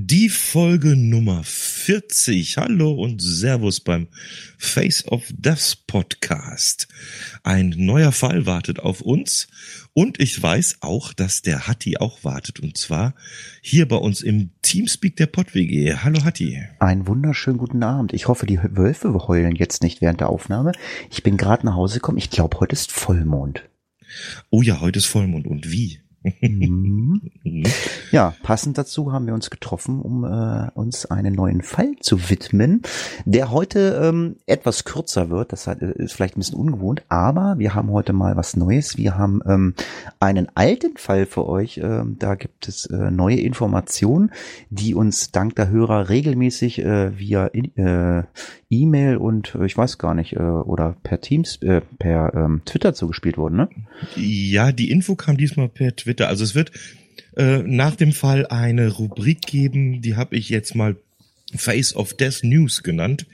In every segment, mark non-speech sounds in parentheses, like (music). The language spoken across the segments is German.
Die Folge Nummer 40. Hallo und Servus beim Face of Death Podcast. Ein neuer Fall wartet auf uns und ich weiß auch, dass der Hatti auch wartet und zwar hier bei uns im Teamspeak der PodWG. Hallo Hatti. Einen wunderschönen guten Abend. Ich hoffe, die Wölfe heulen jetzt nicht während der Aufnahme. Ich bin gerade nach Hause gekommen. Ich glaube, heute ist Vollmond. Oh ja, heute ist Vollmond und wie? (laughs) Mhm. Ja, passend dazu haben wir uns getroffen, um äh, uns einen neuen Fall zu widmen, der heute ähm, etwas kürzer wird. Das ist vielleicht ein bisschen ungewohnt, aber wir haben heute mal was Neues. Wir haben ähm, einen alten Fall für euch. Ähm, da gibt es äh, neue Informationen, die uns dank der Hörer regelmäßig äh, via äh, E-Mail und äh, ich weiß gar nicht, äh, oder per Teams, äh, per ähm, Twitter zugespielt wurden, ne? Ja, die Info kam diesmal per Twitter. Also es wird äh, nach dem Fall eine Rubrik geben, die habe ich jetzt mal Face of Death News genannt.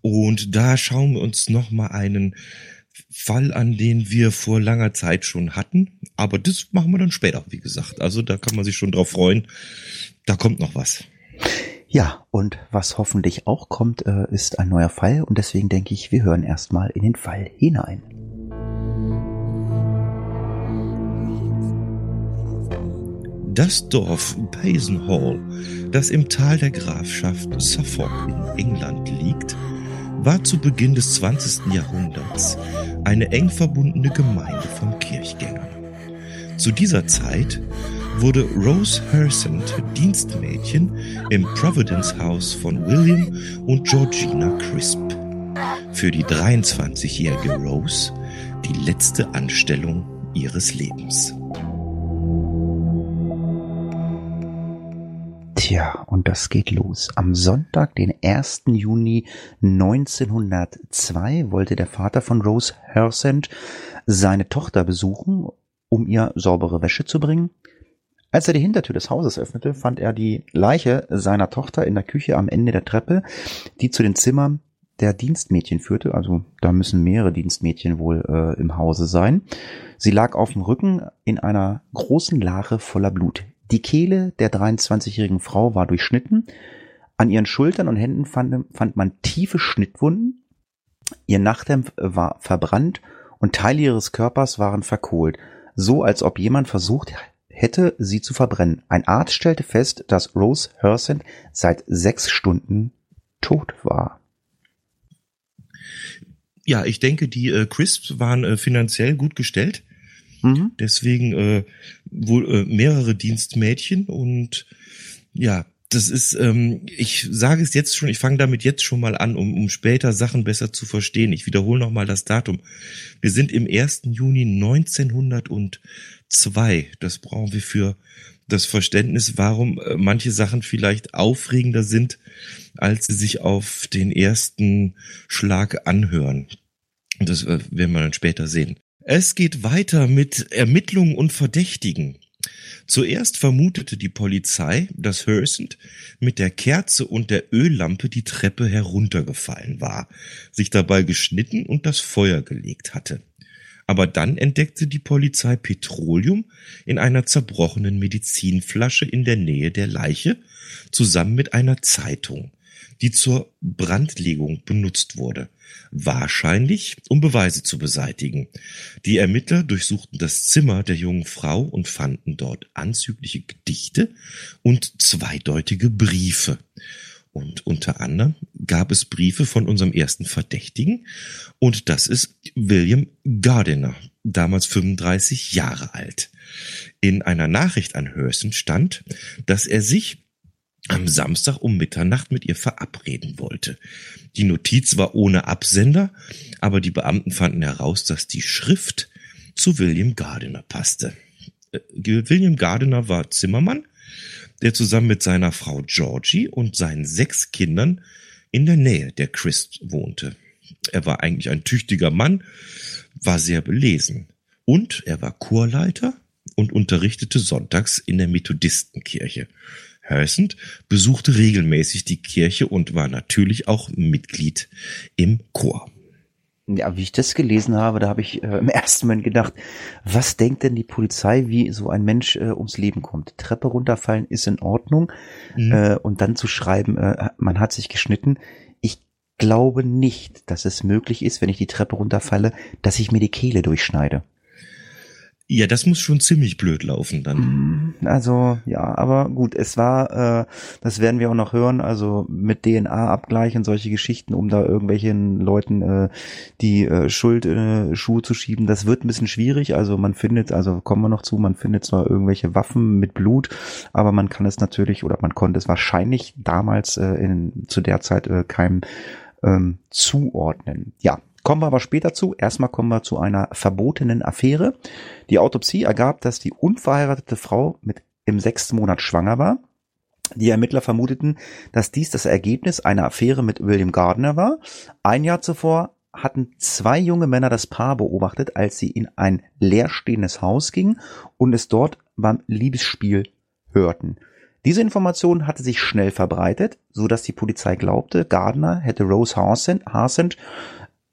Und da schauen wir uns nochmal einen Fall an, den wir vor langer Zeit schon hatten. Aber das machen wir dann später, wie gesagt. Also da kann man sich schon drauf freuen. Da kommt noch was. Ja, und was hoffentlich auch kommt, äh, ist ein neuer Fall und deswegen denke ich, wir hören erstmal in den Fall hinein. Das Dorf Paisenhall, das im Tal der Grafschaft Suffolk in England liegt, war zu Beginn des 20. Jahrhunderts eine eng verbundene Gemeinde von Kirchgängern. Zu dieser Zeit wurde Rose Hersant Dienstmädchen im Providence House von William und Georgina Crisp. Für die 23-jährige Rose die letzte Anstellung ihres Lebens. Tja, und das geht los. Am Sonntag, den 1. Juni 1902, wollte der Vater von Rose Hersant seine Tochter besuchen, um ihr saubere Wäsche zu bringen. Als er die Hintertür des Hauses öffnete, fand er die Leiche seiner Tochter in der Küche am Ende der Treppe, die zu den Zimmern der Dienstmädchen führte. Also da müssen mehrere Dienstmädchen wohl äh, im Hause sein. Sie lag auf dem Rücken in einer großen Lache voller Blut. Die Kehle der 23-jährigen Frau war durchschnitten. An ihren Schultern und Händen fand, fand man tiefe Schnittwunden. Ihr Nachthemd war verbrannt und Teile ihres Körpers waren verkohlt, so als ob jemand versucht hätte, sie zu verbrennen. Ein Arzt stellte fest, dass Rose Hersant seit sechs Stunden tot war. Ja, ich denke, die äh, Crisps waren äh, finanziell gut gestellt. Mhm. Deswegen äh, wohl äh, mehrere Dienstmädchen und ja, das ist, ähm, ich sage es jetzt schon, ich fange damit jetzt schon mal an, um, um später Sachen besser zu verstehen. Ich wiederhole nochmal das Datum. Wir sind im 1. Juni 1902. Das brauchen wir für das Verständnis, warum äh, manche Sachen vielleicht aufregender sind, als sie sich auf den ersten Schlag anhören. Das äh, werden wir dann später sehen. Es geht weiter mit Ermittlungen und Verdächtigen. Zuerst vermutete die Polizei, dass Hersant mit der Kerze und der Öllampe die Treppe heruntergefallen war, sich dabei geschnitten und das Feuer gelegt hatte. Aber dann entdeckte die Polizei Petroleum in einer zerbrochenen Medizinflasche in der Nähe der Leiche zusammen mit einer Zeitung, die zur Brandlegung benutzt wurde wahrscheinlich um Beweise zu beseitigen. Die Ermittler durchsuchten das Zimmer der jungen Frau und fanden dort anzügliche Gedichte und zweideutige Briefe. Und unter anderem gab es Briefe von unserem ersten Verdächtigen, und das ist William Gardiner, damals 35 Jahre alt. In einer Nachricht an Hörsen stand, dass er sich am Samstag um Mitternacht mit ihr verabreden wollte. Die Notiz war ohne Absender, aber die Beamten fanden heraus, dass die Schrift zu William Gardiner passte. Äh, William Gardiner war Zimmermann, der zusammen mit seiner Frau Georgie und seinen sechs Kindern in der Nähe der Christ wohnte. Er war eigentlich ein tüchtiger Mann, war sehr belesen und er war Chorleiter und unterrichtete sonntags in der Methodistenkirche. Hersent besuchte regelmäßig die Kirche und war natürlich auch Mitglied im Chor. Ja, wie ich das gelesen habe, da habe ich äh, im ersten Moment gedacht, was denkt denn die Polizei, wie so ein Mensch äh, ums Leben kommt? Treppe runterfallen ist in Ordnung mhm. äh, und dann zu schreiben, äh, man hat sich geschnitten. Ich glaube nicht, dass es möglich ist, wenn ich die Treppe runterfalle, dass ich mir die Kehle durchschneide. Ja, das muss schon ziemlich blöd laufen dann. Mm, also ja, aber gut, es war, äh, das werden wir auch noch hören, also mit DNA-Abgleich und solche Geschichten, um da irgendwelchen Leuten äh, die äh, Schuld in äh, Schuhe zu schieben, das wird ein bisschen schwierig. Also man findet, also kommen wir noch zu, man findet zwar irgendwelche Waffen mit Blut, aber man kann es natürlich oder man konnte es wahrscheinlich damals äh, in, zu der Zeit äh, keinem ähm, zuordnen. Ja, Kommen wir aber später zu. Erstmal kommen wir zu einer verbotenen Affäre. Die Autopsie ergab, dass die unverheiratete Frau mit im sechsten Monat schwanger war. Die Ermittler vermuteten, dass dies das Ergebnis einer Affäre mit William Gardner war. Ein Jahr zuvor hatten zwei junge Männer das Paar beobachtet, als sie in ein leerstehendes Haus gingen und es dort beim Liebesspiel hörten. Diese Information hatte sich schnell verbreitet, so dass die Polizei glaubte, Gardner hätte Rose Harsent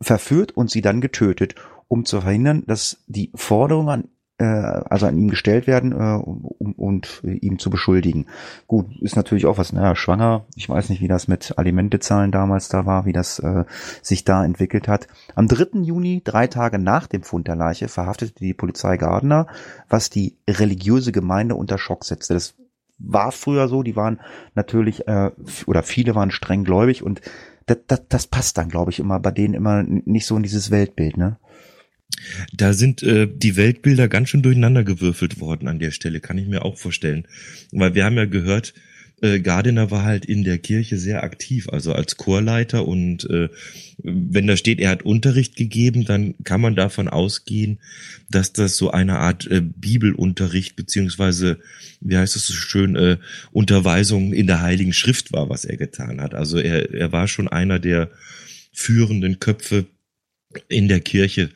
verführt und sie dann getötet, um zu verhindern, dass die Forderungen an äh, also an ihm gestellt werden äh, um, und ihm zu beschuldigen. Gut, ist natürlich auch was, naja, schwanger, ich weiß nicht, wie das mit Alimentezahlen damals da war, wie das äh, sich da entwickelt hat. Am 3. Juni, drei Tage nach dem Fund der Leiche, verhaftete die Polizei Gardner, was die religiöse Gemeinde unter Schock setzte. Das war früher so, die waren natürlich, äh, oder viele waren streng gläubig und das, das, das passt dann, glaube ich, immer bei denen immer nicht so in dieses Weltbild, ne? Da sind äh, die Weltbilder ganz schön durcheinander gewürfelt worden an der Stelle, kann ich mir auch vorstellen. Weil wir haben ja gehört, äh, Gardiner war halt in der Kirche sehr aktiv, also als Chorleiter und äh, wenn da steht, er hat Unterricht gegeben, dann kann man davon ausgehen, dass das so eine Art äh, Bibelunterricht beziehungsweise, wie heißt es so schön, äh, Unterweisung in der Heiligen Schrift war, was er getan hat. Also er, er war schon einer der führenden Köpfe in der Kirche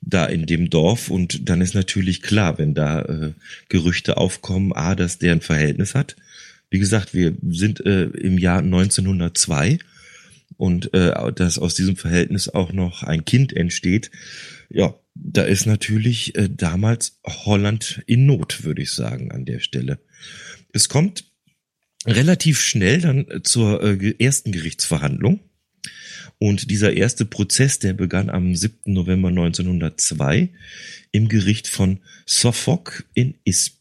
da in dem Dorf und dann ist natürlich klar, wenn da äh, Gerüchte aufkommen, a, dass der ein Verhältnis hat wie gesagt, wir sind äh, im Jahr 1902 und äh, dass aus diesem Verhältnis auch noch ein Kind entsteht, ja, da ist natürlich äh, damals Holland in Not, würde ich sagen, an der Stelle. Es kommt relativ schnell dann zur äh, ersten Gerichtsverhandlung. Und dieser erste Prozess, der begann am 7. November 1902 im Gericht von Suffolk in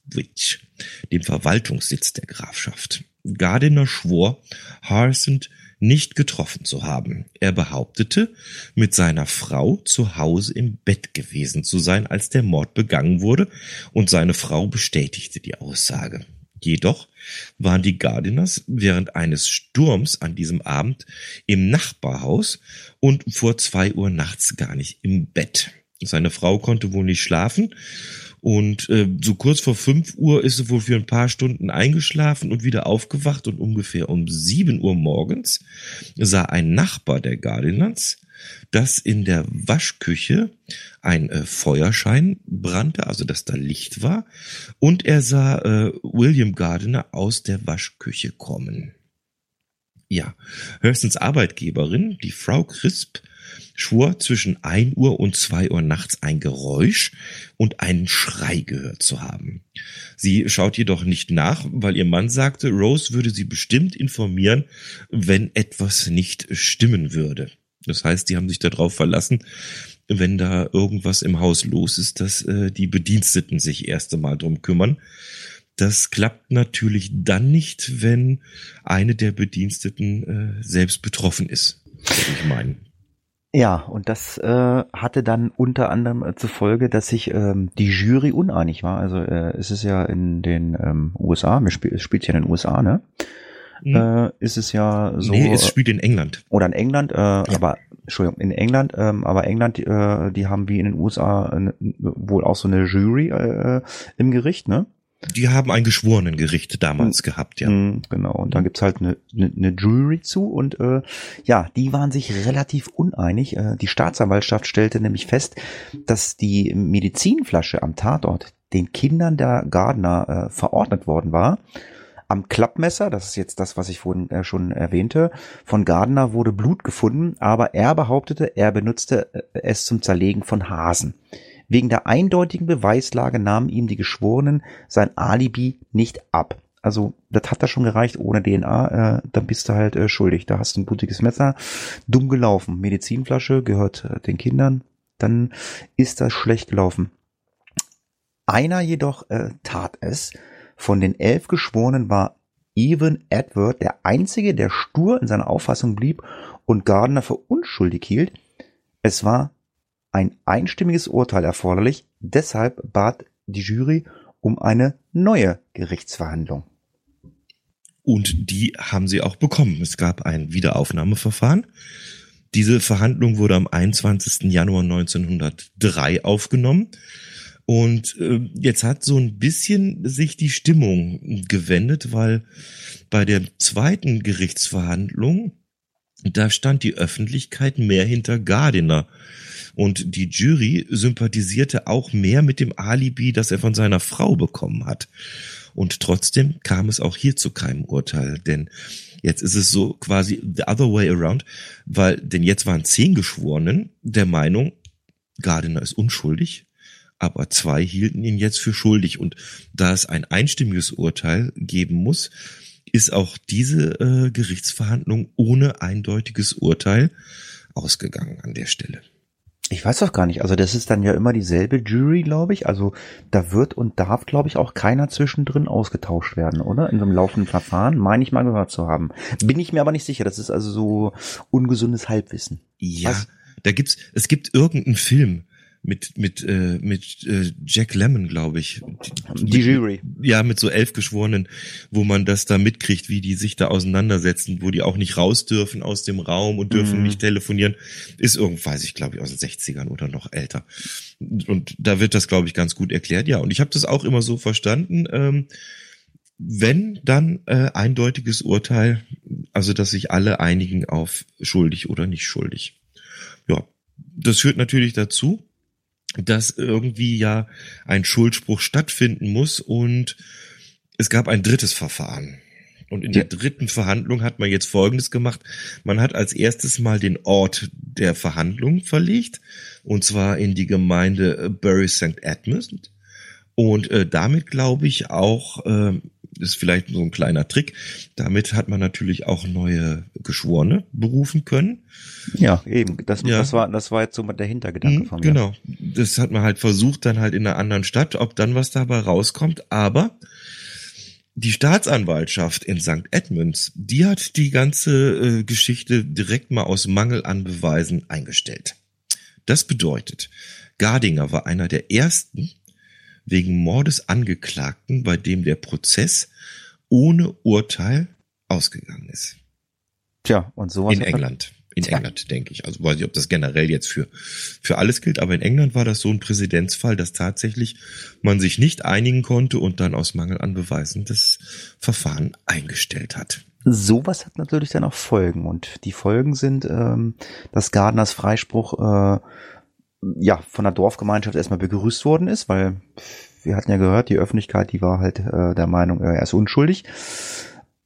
Ipswich dem Verwaltungssitz der Grafschaft. Gardiner schwor, Harsent nicht getroffen zu haben. Er behauptete, mit seiner Frau zu Hause im Bett gewesen zu sein, als der Mord begangen wurde, und seine Frau bestätigte die Aussage. Jedoch waren die Gardiners während eines Sturms an diesem Abend im Nachbarhaus und vor zwei Uhr nachts gar nicht im Bett. Seine Frau konnte wohl nicht schlafen und äh, so kurz vor fünf Uhr ist sie wohl für ein paar Stunden eingeschlafen und wieder aufgewacht und ungefähr um sieben Uhr morgens sah ein Nachbar der Gardiners, dass in der Waschküche ein äh, Feuerschein brannte, also dass da Licht war, und er sah äh, William Gardiner aus der Waschküche kommen. Ja, Hurstons Arbeitgeberin, die Frau Crisp, schwor zwischen ein Uhr und zwei Uhr nachts ein Geräusch und einen Schrei gehört zu haben. Sie schaut jedoch nicht nach, weil ihr Mann sagte, Rose würde sie bestimmt informieren, wenn etwas nicht stimmen würde. Das heißt, die haben sich darauf verlassen, wenn da irgendwas im Haus los ist, dass äh, die Bediensteten sich erst einmal drum kümmern. Das klappt natürlich dann nicht, wenn eine der Bediensteten äh, selbst betroffen ist, ich meinen. Ja, und das äh, hatte dann unter anderem äh, zur Folge, dass sich ähm, die Jury uneinig war. Also äh, es ist ja in den ähm, USA, es spielt, spielt ja in den USA, ne? Mhm. Äh, ist es ja so. Nee, es spielt in England. Oder in England, äh, ja. aber Entschuldigung, in England, ähm, aber England, äh, die haben wie in den USA äh, wohl auch so eine Jury äh, im Gericht, ne? Die haben ein Geschworenengericht damals mhm. gehabt, ja. Mhm, genau, und dann gibt's halt eine, eine, eine Jury zu und äh, ja, die waren sich relativ uneinig. Äh, die Staatsanwaltschaft stellte nämlich fest, dass die Medizinflasche am Tatort den Kindern der Gardner äh, verordnet worden war. Am Klappmesser, das ist jetzt das, was ich vorhin äh, schon erwähnte, von Gardner wurde Blut gefunden, aber er behauptete, er benutzte äh, es zum Zerlegen von Hasen. Wegen der eindeutigen Beweislage nahmen ihm die Geschworenen sein Alibi nicht ab. Also, das hat da schon gereicht ohne DNA, äh, dann bist du halt äh, schuldig. Da hast du ein blutiges Messer, dumm gelaufen. Medizinflasche gehört äh, den Kindern, dann ist das schlecht gelaufen. Einer jedoch äh, tat es. Von den elf Geschworenen war Evan Edward der einzige, der stur in seiner Auffassung blieb und Gardner für unschuldig hielt. Es war ein einstimmiges Urteil erforderlich, deshalb bat die Jury um eine neue Gerichtsverhandlung. Und die haben sie auch bekommen. Es gab ein Wiederaufnahmeverfahren. Diese Verhandlung wurde am 21. Januar 1903 aufgenommen. Und äh, jetzt hat so ein bisschen sich die Stimmung gewendet, weil bei der zweiten Gerichtsverhandlung, da stand die Öffentlichkeit mehr hinter Gardiner. Und die Jury sympathisierte auch mehr mit dem Alibi, das er von seiner Frau bekommen hat. Und trotzdem kam es auch hier zu keinem Urteil, denn jetzt ist es so quasi the other way around, weil, denn jetzt waren zehn Geschworenen der Meinung, Gardiner ist unschuldig, aber zwei hielten ihn jetzt für schuldig. Und da es ein einstimmiges Urteil geben muss, ist auch diese äh, Gerichtsverhandlung ohne eindeutiges Urteil ausgegangen an der Stelle. Ich weiß doch gar nicht. Also das ist dann ja immer dieselbe Jury, glaube ich. Also da wird und darf, glaube ich, auch keiner zwischendrin ausgetauscht werden, oder? In so einem laufenden Verfahren, meine ich mal gehört zu haben. Bin ich mir aber nicht sicher. Das ist also so ungesundes Halbwissen. Ja, Was? da gibt's, es gibt irgendeinen Film, mit mit äh, mit äh, Jack Lemmon, glaube ich. Die, Jury. Ja, mit so elf Geschworenen, wo man das da mitkriegt, wie die sich da auseinandersetzen, wo die auch nicht raus dürfen aus dem Raum und dürfen mhm. nicht telefonieren. Ist irgend, weiß ich, glaube ich, aus den 60ern oder noch älter. Und da wird das, glaube ich, ganz gut erklärt. Ja, und ich habe das auch immer so verstanden. Ähm, wenn dann äh, eindeutiges Urteil, also dass sich alle einigen auf schuldig oder nicht schuldig. Ja, das führt natürlich dazu, dass irgendwie ja ein Schuldspruch stattfinden muss und es gab ein drittes Verfahren. Und in der dritten Verhandlung hat man jetzt Folgendes gemacht. Man hat als erstes mal den Ort der Verhandlung verlegt, und zwar in die Gemeinde Bury St. Edmund. Und äh, damit glaube ich auch, äh, ist vielleicht so ein kleiner Trick, damit hat man natürlich auch neue Geschworene berufen können. Ja, eben. Das, ja. das war, das war jetzt so der Hintergedanke mhm, von mir. Genau. Das hat man halt versucht, dann halt in einer anderen Stadt, ob dann was dabei rauskommt. Aber die Staatsanwaltschaft in St. Edmunds, die hat die ganze äh, Geschichte direkt mal aus Mangel an Beweisen eingestellt. Das bedeutet, Gardinger war einer der ersten, wegen Mordes Angeklagten, bei dem der Prozess ohne Urteil ausgegangen ist. Tja, und sowas. In England. In Tja. England, denke ich. Also weiß ich, ob das generell jetzt für, für alles gilt, aber in England war das so ein Präzedenzfall, dass tatsächlich man sich nicht einigen konnte und dann aus Mangel an Beweisen das Verfahren eingestellt hat. Sowas hat natürlich dann auch Folgen und die Folgen sind, ähm, dass Gardners Freispruch äh, ja, von der Dorfgemeinschaft erstmal begrüßt worden ist, weil wir hatten ja gehört, die Öffentlichkeit, die war halt äh, der Meinung, er ist unschuldig.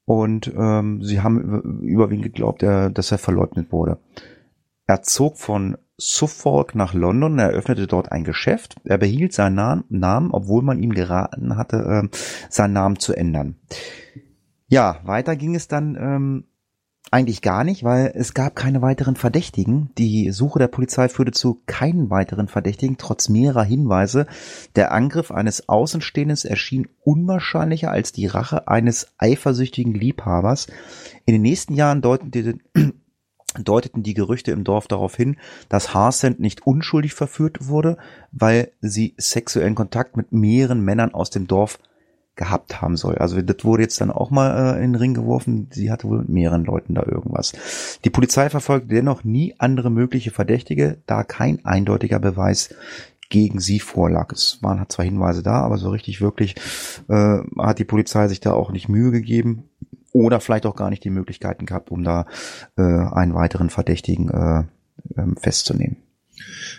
Und ähm, sie haben überwiegend geglaubt, er, dass er verleugnet wurde. Er zog von Suffolk nach London, er eröffnete dort ein Geschäft. Er behielt seinen Namen, obwohl man ihm geraten hatte, äh, seinen Namen zu ändern. Ja, weiter ging es dann ähm, eigentlich gar nicht, weil es gab keine weiteren Verdächtigen. Die Suche der Polizei führte zu keinen weiteren Verdächtigen, trotz mehrerer Hinweise. Der Angriff eines Außenstehenden erschien unwahrscheinlicher als die Rache eines eifersüchtigen Liebhabers. In den nächsten Jahren deuten die, (clears throat) deuteten die Gerüchte im Dorf darauf hin, dass Harsend nicht unschuldig verführt wurde, weil sie sexuellen Kontakt mit mehreren Männern aus dem Dorf gehabt haben soll. Also das wurde jetzt dann auch mal äh, in den Ring geworfen. Sie hatte wohl mit mehreren Leuten da irgendwas. Die Polizei verfolgte dennoch nie andere mögliche Verdächtige, da kein eindeutiger Beweis gegen sie vorlag. Es waren zwar Hinweise da, aber so richtig wirklich äh, hat die Polizei sich da auch nicht Mühe gegeben oder vielleicht auch gar nicht die Möglichkeiten gehabt, um da äh, einen weiteren Verdächtigen äh, äh, festzunehmen.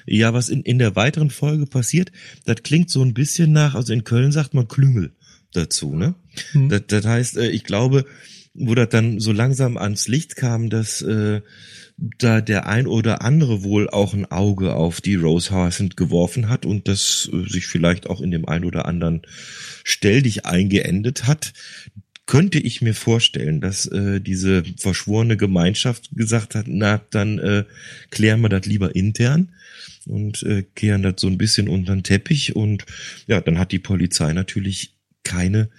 Ja, was in, in der weiteren Folge passiert, das klingt so ein bisschen nach, also in Köln sagt man Klüngel dazu, ne? Mhm. Das, das heißt, äh, ich glaube, wo das dann so langsam ans Licht kam, dass äh, da der ein oder andere wohl auch ein Auge auf die Rose Hyacinth geworfen hat und das äh, sich vielleicht auch in dem ein oder anderen Stell dich eingeendet hat, könnte ich mir vorstellen, dass äh, diese verschworene Gemeinschaft gesagt hat, na, dann äh, klären wir das lieber intern und äh, kehren das so ein bisschen unter den Teppich und ja, dann hat die Polizei natürlich keine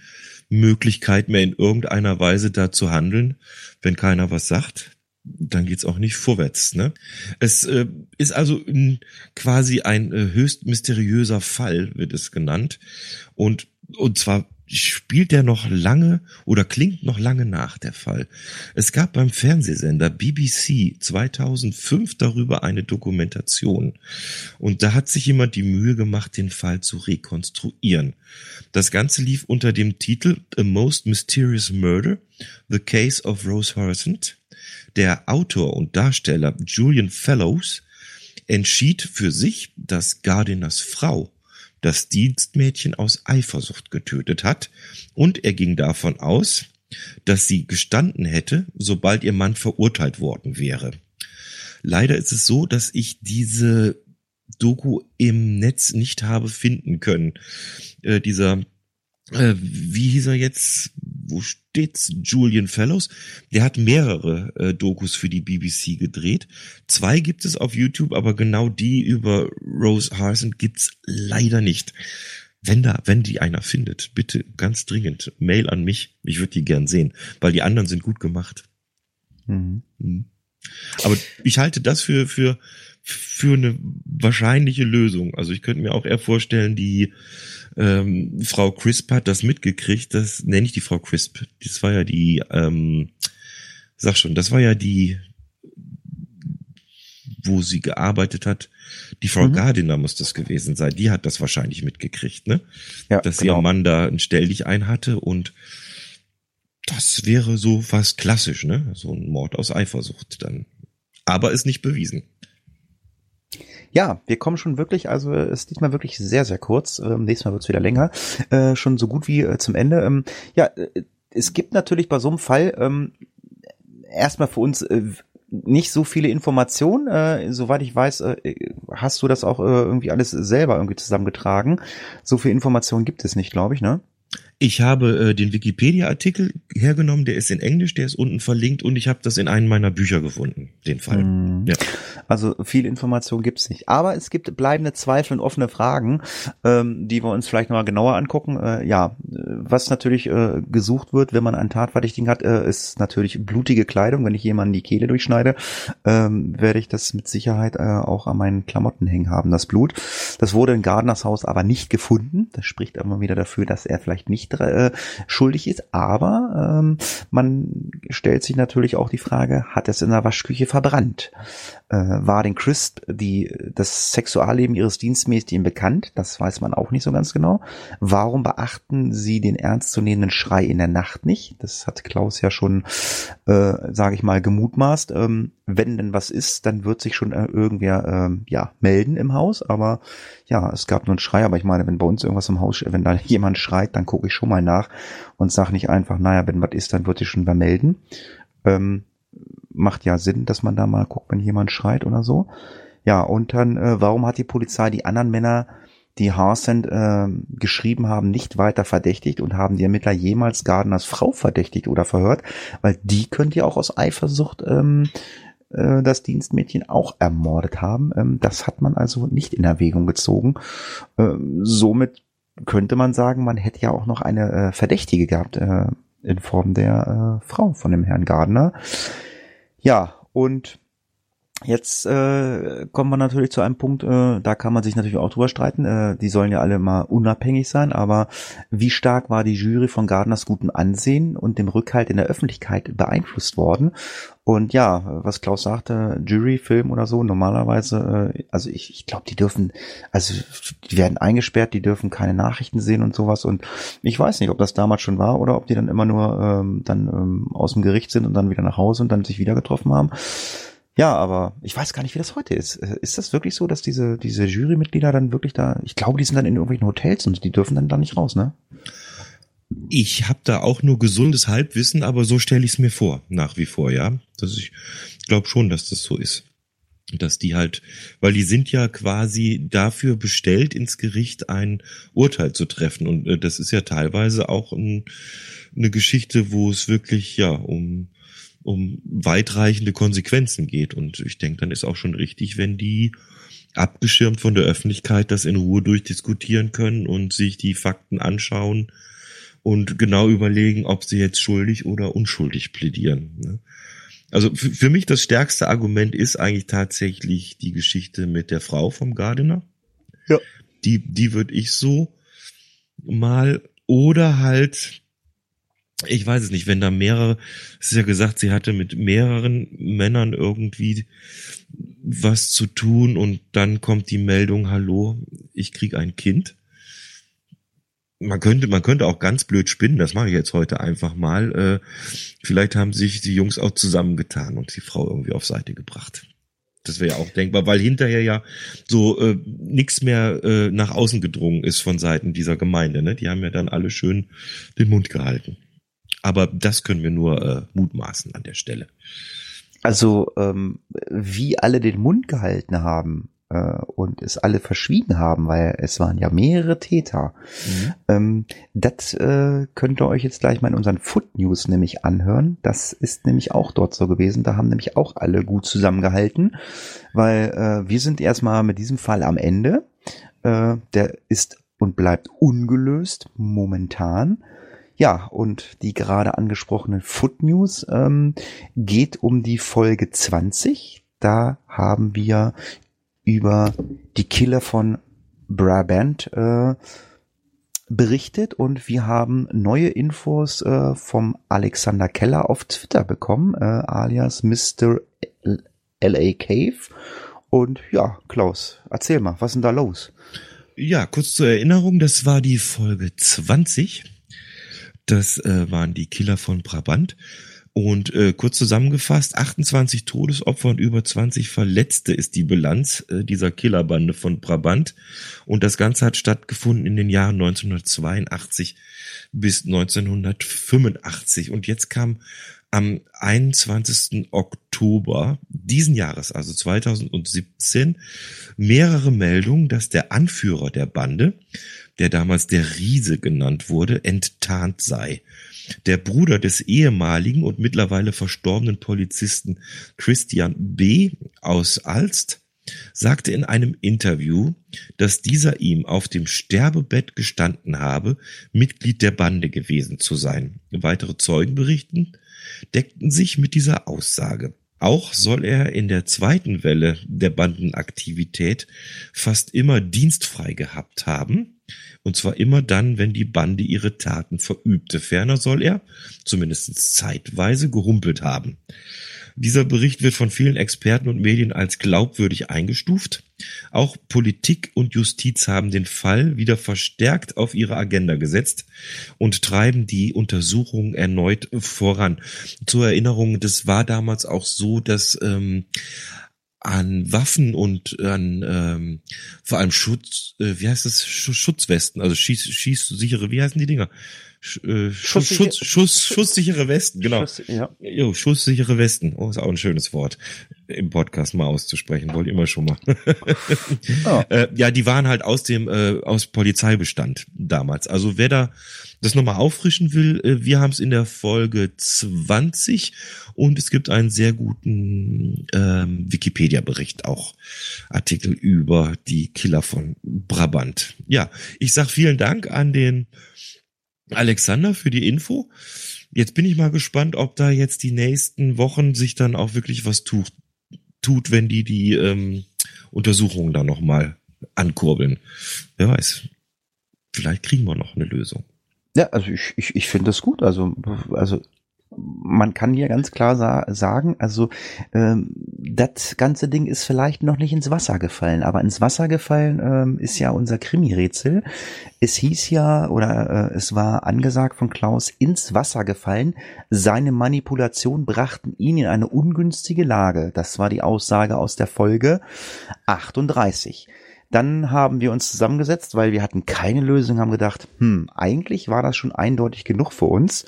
Möglichkeit mehr in irgendeiner Weise da zu handeln, wenn keiner was sagt dann geht's auch nicht vorwärts. Ne? Es äh, ist also ein, quasi ein äh, höchst mysteriöser Fall, wird es genannt. Und, und zwar spielt der noch lange oder klingt noch lange nach der Fall. Es gab beim Fernsehsender BBC 2005 darüber eine Dokumentation und da hat sich jemand die Mühe gemacht, den Fall zu rekonstruieren. Das Ganze lief unter dem Titel A Most Mysterious Murder, The Case of Rose Horsent der Autor und Darsteller Julian Fellows entschied für sich, dass Gardiners Frau das Dienstmädchen aus Eifersucht getötet hat und er ging davon aus, dass sie gestanden hätte, sobald ihr Mann verurteilt worden wäre. Leider ist es so, dass ich diese Doku im Netz nicht habe finden können. Äh, dieser äh, wie hieß er jetzt? Wo steht's? Julian Fellows. Der hat mehrere äh, Dokus für die BBC gedreht. Zwei gibt es auf YouTube, aber genau die über Rose Harrison gibt's leider nicht. Wenn da, wenn die einer findet, bitte ganz dringend Mail an mich. Ich würde die gern sehen, weil die anderen sind gut gemacht. Mhm. Mhm. Aber ich halte das für für für eine wahrscheinliche Lösung. Also ich könnte mir auch eher vorstellen, die ähm, Frau Crisp hat das mitgekriegt, das nenne ich die Frau Crisp. Das war ja die, ähm, sag schon, das war ja die, wo sie gearbeitet hat. Die Frau mhm. Gardiner muss das gewesen sein. Die hat das wahrscheinlich mitgekriegt, ne? Ja, Dass genau. ihr Mann da ein Stelldich ein hatte und das wäre so fast klassisch, ne? So ein Mord aus Eifersucht dann. Aber ist nicht bewiesen. Ja, wir kommen schon wirklich, also es ist diesmal wirklich sehr, sehr kurz. Ähm, nächstes Mal wird's wieder länger. Äh, schon so gut wie äh, zum Ende. Ähm, ja, äh, es gibt natürlich bei so einem Fall ähm, erstmal für uns äh, nicht so viele Informationen. Äh, soweit ich weiß, äh, hast du das auch äh, irgendwie alles selber irgendwie zusammengetragen. So viel Informationen gibt es nicht, glaube ich, ne? Ich habe äh, den Wikipedia-Artikel hergenommen, der ist in Englisch, der ist unten verlinkt und ich habe das in einem meiner Bücher gefunden, den Fall. Mm. Ja. Also viel Information gibt's nicht. Aber es gibt bleibende Zweifel und offene Fragen, ähm, die wir uns vielleicht nochmal genauer angucken. Äh, ja, was natürlich äh, gesucht wird, wenn man einen Tatverdächtigen hat, äh, ist natürlich blutige Kleidung. Wenn ich jemanden die Kehle durchschneide, ähm, werde ich das mit Sicherheit äh, auch an meinen Klamotten hängen haben, das Blut. Das wurde in Gardners Haus aber nicht gefunden. Das spricht immer wieder dafür, dass er vielleicht nicht nicht äh, schuldig ist, aber ähm, man stellt sich natürlich auch die Frage, hat es in der Waschküche verbrannt? Äh, war den Crisp die, das Sexualleben ihres Dienstmädchens bekannt? Das weiß man auch nicht so ganz genau. Warum beachten sie den ernstzunehmenden Schrei in der Nacht nicht? Das hat Klaus ja schon, äh, sage ich mal, gemutmaßt. Ähm, wenn denn was ist, dann wird sich schon äh, irgendwer äh, ja melden im Haus. Aber ja, es gab nur einen Schrei. Aber ich meine, wenn bei uns irgendwas im Haus, wenn da (laughs) jemand schreit, dann gucke ich schon mal nach und sage nicht einfach, naja, wenn was ist, dann wird sich schon wer melden. Ähm, macht ja Sinn, dass man da mal guckt, wenn jemand schreit oder so. Ja, und dann, äh, warum hat die Polizei die anderen Männer, die Harsend äh, geschrieben haben, nicht weiter verdächtigt und haben die Ermittler jemals Gardners Frau verdächtigt oder verhört? Weil die könnte ja auch aus Eifersucht ähm, äh, das Dienstmädchen auch ermordet haben. Ähm, das hat man also nicht in Erwägung gezogen. Ähm, somit könnte man sagen, man hätte ja auch noch eine äh, Verdächtige gehabt äh, in Form der äh, Frau von dem Herrn Gardner. Ja, und Jetzt äh, kommen wir natürlich zu einem Punkt, äh, da kann man sich natürlich auch drüber streiten. Äh, die sollen ja alle mal unabhängig sein, aber wie stark war die Jury von Gardners gutem Ansehen und dem Rückhalt in der Öffentlichkeit beeinflusst worden? Und ja, was Klaus sagte, Juryfilm oder so, normalerweise, äh, also ich, ich glaube, die dürfen, also die werden eingesperrt, die dürfen keine Nachrichten sehen und sowas. Und ich weiß nicht, ob das damals schon war oder ob die dann immer nur ähm, dann ähm, aus dem Gericht sind und dann wieder nach Hause und dann sich wieder getroffen haben. Ja, aber ich weiß gar nicht, wie das heute ist. Äh, ist das wirklich so, dass diese, diese Jurymitglieder dann wirklich da, ich glaube, die sind dann in irgendwelchen Hotels und die dürfen dann da nicht raus, ne? Ich habe da auch nur gesundes Halbwissen, aber so stelle ich es mir vor, nach wie vor, ja. Das ich glaube schon, dass das so ist. Dass die halt, weil die sind ja quasi dafür bestellt, ins Gericht ein Urteil zu treffen. Und äh, das ist ja teilweise auch ein, eine Geschichte, wo es wirklich ja um um weitreichende Konsequenzen geht. Und ich denke, dann ist auch schon richtig, wenn die abgeschirmt von der Öffentlichkeit das in Ruhe durchdiskutieren können und sich die Fakten anschauen und genau überlegen, ob sie jetzt schuldig oder unschuldig plädieren. Ne? Also für mich das stärkste Argument ist eigentlich tatsächlich die Geschichte mit der Frau vom Gardener. Ja. Die, die würde ich so mal oder halt ich weiß es nicht, wenn da mehrere, es ist ja gesagt, sie hatte mit mehreren Männern irgendwie was zu tun und dann kommt die Meldung, hallo, ich krieg ein Kind. Man könnte, man könnte auch ganz blöd spinnen, das mache ich jetzt heute einfach mal. Äh, vielleicht haben sich die Jungs auch zusammengetan und die Frau irgendwie auf Seite gebracht. Das wäre ja auch denkbar, weil hinterher ja so äh, nichts mehr äh, nach außen gedrungen ist von Seiten dieser Gemeinde. Ne? Die haben ja dann alle schön den Mund gehalten. Aber das können wir nur äh, mutmaßen an der Stelle. Also ähm, wie alle den Mund gehalten haben äh, und es alle verschwiegen haben, weil es waren ja mehrere Täter. Mhm. Ähm, das äh, könnt ihr euch jetzt gleich mal in unseren Foot News nämlich anhören. Das ist nämlich auch dort so gewesen. Da haben nämlich auch alle gut zusammengehalten, weil äh, wir sind erstmal mit diesem Fall am Ende. Äh, der ist und bleibt ungelöst momentan. Ja, und die gerade angesprochenen Foot News ähm, geht um die Folge 20. Da haben wir über die Killer von Brabant äh, berichtet und wir haben neue Infos äh, vom Alexander Keller auf Twitter bekommen, äh, alias Mr. LA Cave. Und ja, Klaus, erzähl mal, was ist denn da los? Ja, kurz zur Erinnerung, das war die Folge 20 das äh, waren die Killer von Brabant. Und äh, kurz zusammengefasst, 28 Todesopfer und über 20 Verletzte ist die Bilanz äh, dieser Killerbande von Brabant. Und das Ganze hat stattgefunden in den Jahren 1982 bis 1985. Und jetzt kam am 21. Oktober diesen Jahres, also 2017, mehrere Meldungen, dass der Anführer der Bande der damals der Riese genannt wurde, enttarnt sei. Der Bruder des ehemaligen und mittlerweile verstorbenen Polizisten Christian B. aus Alst sagte in einem Interview, dass dieser ihm auf dem Sterbebett gestanden habe, Mitglied der Bande gewesen zu sein. Weitere Zeugen berichten, deckten sich mit dieser Aussage. Auch soll er in der zweiten Welle der Bandenaktivität fast immer dienstfrei gehabt haben und zwar immer dann, wenn die Bande ihre Taten verübte. Ferner soll er, zumindest zeitweise, gehumpelt haben. Dieser Bericht wird von vielen Experten und Medien als glaubwürdig eingestuft. Auch Politik und Justiz haben den Fall wieder verstärkt auf ihre Agenda gesetzt und treiben die Untersuchungen erneut voran. Zur Erinnerung, das war damals auch so, dass ähm, an Waffen und an ähm, vor allem Schutz, äh, wie heißt das, Schutzwesten, also schieß, schießsichere, wie heißen die Dinger? Äh, Schuss, Schutz, Schuss, schusssichere Westen, genau. Schuss, ja. Jo, schusssichere Westen. Oh, ist auch ein schönes Wort im Podcast mal auszusprechen, wollte immer schon mal. (laughs) oh. äh, ja, die waren halt aus dem äh, aus Polizeibestand damals. Also wer da das nochmal auffrischen will, äh, wir haben es in der Folge 20 und es gibt einen sehr guten ähm, Wikipedia-Bericht, auch Artikel über die Killer von Brabant. Ja, ich sag vielen Dank an den Alexander für die Info. Jetzt bin ich mal gespannt, ob da jetzt die nächsten Wochen sich dann auch wirklich was tut tut, wenn die die ähm, Untersuchungen dann nochmal ankurbeln. Wer weiß. Vielleicht kriegen wir noch eine Lösung. Ja, also ich, ich, ich finde das gut. Also, also man kann hier ganz klar sa sagen, also ähm, das ganze Ding ist vielleicht noch nicht ins Wasser gefallen, aber ins Wasser gefallen ähm, ist ja unser Krimi-Rätsel. Es hieß ja, oder äh, es war angesagt von Klaus, ins Wasser gefallen. Seine Manipulation brachten ihn in eine ungünstige Lage. Das war die Aussage aus der Folge 38. Dann haben wir uns zusammengesetzt, weil wir hatten keine Lösung, haben gedacht, hm, eigentlich war das schon eindeutig genug für uns.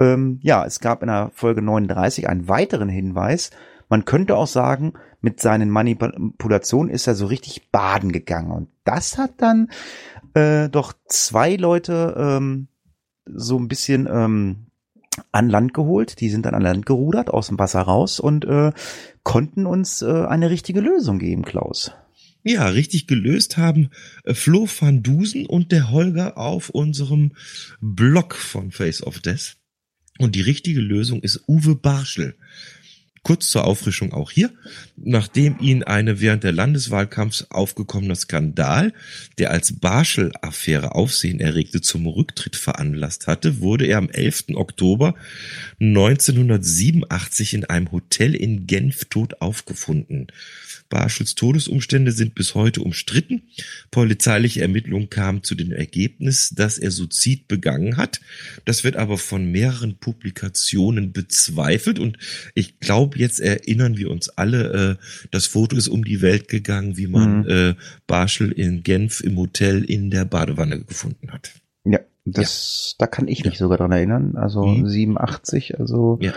Ähm, ja, es gab in der Folge 39 einen weiteren Hinweis. Man könnte auch sagen, mit seinen Manipulationen ist er so richtig baden gegangen. Und das hat dann äh, doch zwei Leute ähm, so ein bisschen ähm, an Land geholt. Die sind dann an Land gerudert, aus dem Wasser raus und äh, konnten uns äh, eine richtige Lösung geben, Klaus. Ja, richtig gelöst haben äh, Flo van Dusen und der Holger auf unserem Blog von Face of Death. Und die richtige Lösung ist Uwe Barschel. Kurz zur Auffrischung auch hier. Nachdem ihn eine während der Landeswahlkampfs aufgekommener Skandal, der als Barschel-Affäre Aufsehen erregte, zum Rücktritt veranlasst hatte, wurde er am 11. Oktober 1987 in einem Hotel in Genf tot aufgefunden. Barschels Todesumstände sind bis heute umstritten. Polizeiliche Ermittlungen kamen zu dem Ergebnis, dass er Suizid begangen hat. Das wird aber von mehreren Publikationen bezweifelt und ich glaube, jetzt erinnern wir uns alle, äh, das Foto ist um die Welt gegangen, wie man mhm. äh, Barschel in Genf im Hotel in der Badewanne gefunden hat. Ja, das, ja. da kann ich mich ja. sogar dran erinnern. Also mhm. 87, also ja.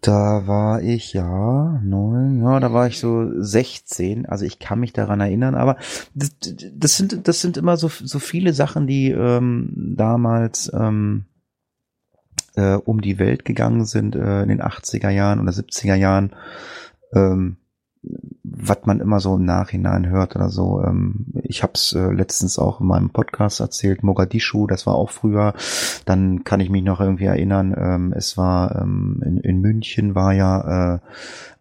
Da war ich, ja, neun, ja, da war ich so 16, also ich kann mich daran erinnern, aber das, das sind, das sind immer so, so viele Sachen, die ähm, damals ähm, äh, um die Welt gegangen sind, äh, in den 80er Jahren oder 70er Jahren. Ähm, was man immer so im Nachhinein hört oder so. Ähm, ich habe es äh, letztens auch in meinem Podcast erzählt, Mogadischu, das war auch früher. Dann kann ich mich noch irgendwie erinnern, ähm, es war ähm, in, in München war ja äh,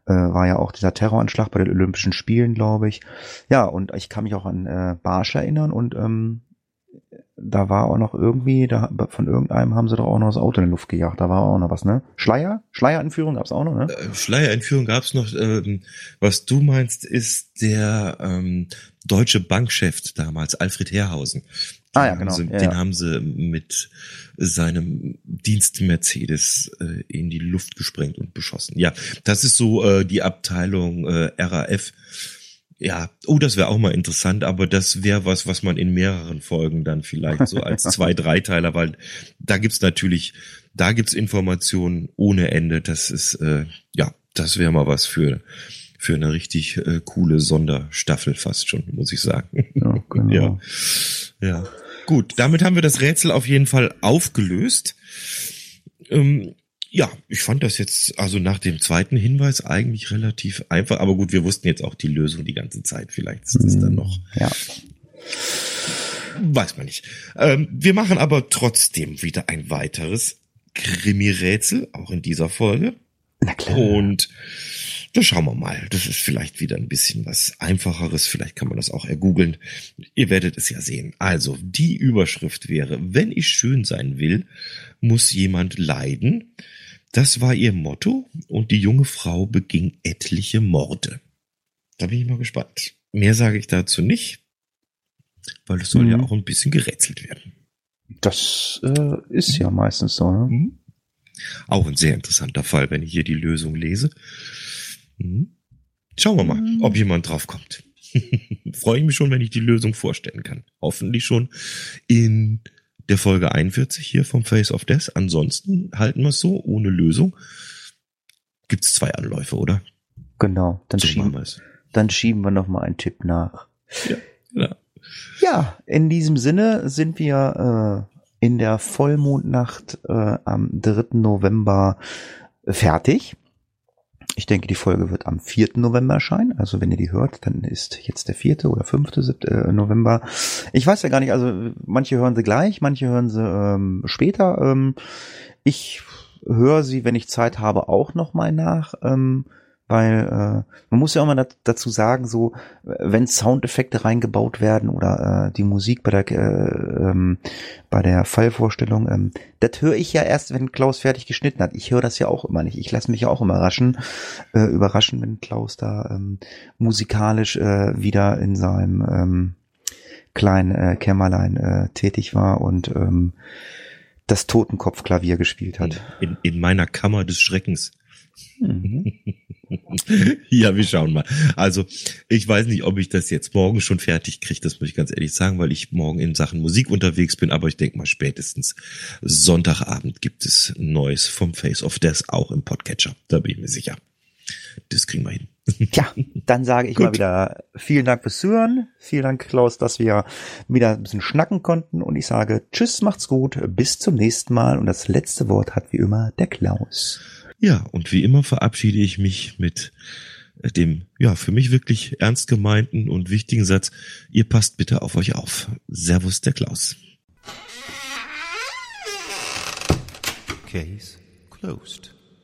äh, war ja auch dieser Terroranschlag bei den Olympischen Spielen, glaube ich. Ja, und ich kann mich auch an äh, Barsch erinnern und ähm, da war auch noch irgendwie, da, von irgendeinem haben sie doch auch noch das Auto in die Luft gejagt. Da war auch noch was, ne? Schleier? Schleierentführung gab's auch noch, ne? Äh, Schleierentführung gab's noch. Ähm, was du meinst, ist der ähm, deutsche Bankchef damals, Alfred Herrhausen. Ah ja, genau. Sie, ja, den ja. haben sie mit seinem Dienst Mercedes äh, in die Luft gesprengt und beschossen. Ja, das ist so äh, die Abteilung äh, RAF ja, oh, das wäre auch mal interessant, aber das wäre was, was man in mehreren Folgen dann vielleicht so als (laughs) zwei, Dreiteiler, weil da gibt's natürlich, da gibt's Informationen ohne Ende. Das ist, äh, ja, das wäre mal was für, für eine richtig äh, coole Sonderstaffel fast schon, muss ich sagen. Ja, (laughs) genau. ja. ja. Gut, damit haben wir das Rätsel auf jeden Fall aufgelöst. Ähm, ja, ich fand das jetzt also nach dem zweiten Hinweis eigentlich relativ einfach, aber gut, wir wussten jetzt auch die Lösung die ganze Zeit. Vielleicht ist das dann noch. Ja. Weiß man nicht. Ähm, wir machen aber trotzdem wieder ein weiteres Krimi-Rätsel, auch in dieser Folge. Na klar. Und da schauen wir mal. Das ist vielleicht wieder ein bisschen was einfacheres. Vielleicht kann man das auch ergoogeln. Ihr werdet es ja sehen. Also, die Überschrift wäre, wenn ich schön sein will, muss jemand leiden. Das war ihr Motto und die junge Frau beging etliche Morde. Da bin ich mal gespannt. Mehr sage ich dazu nicht, weil es soll mhm. ja auch ein bisschen gerätselt werden. Das äh, ist ja meistens so. Ne? Mhm. Auch ein sehr interessanter Fall, wenn ich hier die Lösung lese. Mhm. Schauen wir mal, mhm. ob jemand drauf kommt. (laughs) Freue ich mich schon, wenn ich die Lösung vorstellen kann. Hoffentlich schon in der Folge 41 hier vom Face of Death. Ansonsten halten wir es so, ohne Lösung. Gibt es zwei Anläufe, oder? Genau, dann, so schieben, dann schieben wir nochmal einen Tipp nach. Ja, ja. ja, in diesem Sinne sind wir äh, in der Vollmondnacht äh, am 3. November fertig. Ich denke, die Folge wird am 4. November erscheinen. Also wenn ihr die hört, dann ist jetzt der 4. oder 5. Äh, November. Ich weiß ja gar nicht, also manche hören sie gleich, manche hören sie ähm, später. Ähm, ich höre sie, wenn ich Zeit habe, auch nochmal nach. Ähm, weil äh, man muss ja auch mal dazu sagen, so wenn Soundeffekte reingebaut werden oder äh, die Musik bei der äh, ähm, bei der Fallvorstellung, ähm, das höre ich ja erst, wenn Klaus fertig geschnitten hat. Ich höre das ja auch immer nicht. Ich lasse mich ja auch überraschen, äh, überraschen, wenn Klaus da ähm, musikalisch äh, wieder in seinem ähm, kleinen äh, Kämmerlein äh, tätig war und ähm, das Totenkopfklavier gespielt hat. In, in meiner Kammer des Schreckens. Mhm. (laughs) ja, wir schauen mal. Also, ich weiß nicht, ob ich das jetzt morgen schon fertig kriege, das muss ich ganz ehrlich sagen, weil ich morgen in Sachen Musik unterwegs bin, aber ich denke mal spätestens Sonntagabend gibt es Neues vom Face of Death auch im Podcatcher. Da bin ich mir sicher. Das kriegen wir hin. (laughs) Tja, dann sage ich mal wieder vielen Dank fürs Zuhören. Vielen Dank, Klaus, dass wir wieder ein bisschen schnacken konnten. Und ich sage Tschüss, macht's gut, bis zum nächsten Mal. Und das letzte Wort hat wie immer der Klaus. Ja, und wie immer verabschiede ich mich mit dem, ja, für mich wirklich ernst gemeinten und wichtigen Satz. Ihr passt bitte auf euch auf. Servus, der Klaus. Case closed.